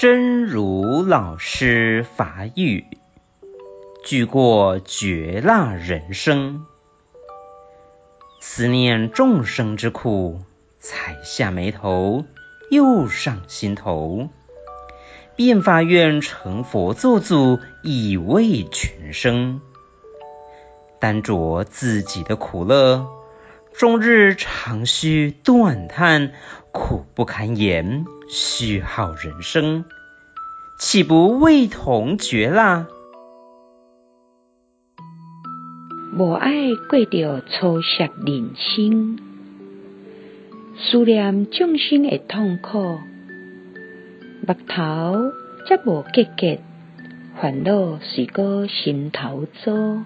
真如老师法语，举过绝辣人生，思念众生之苦，才下眉头，又上心头。便发愿成佛作祖，以慰群生。单着自己的苦乐，终日长吁短叹，苦不堪言，虚耗人生，岂不味同绝辣？无爱过着粗俗人生，思念众生的痛苦，目头则无结结，烦恼随阁心头做。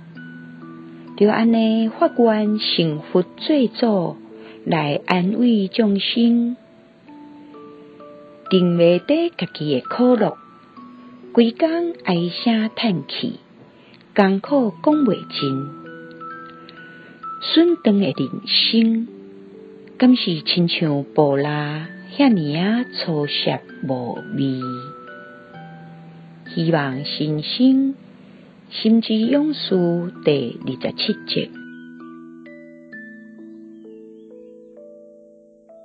就按呢发愿成佛作祖，来安慰众生，顶袂得家己的苦乐，规工唉声叹气，艰苦讲袂尽，顺当的人生，敢是亲像布拉遐尼啊粗俗无味？希望新生心之勇士第二十七集。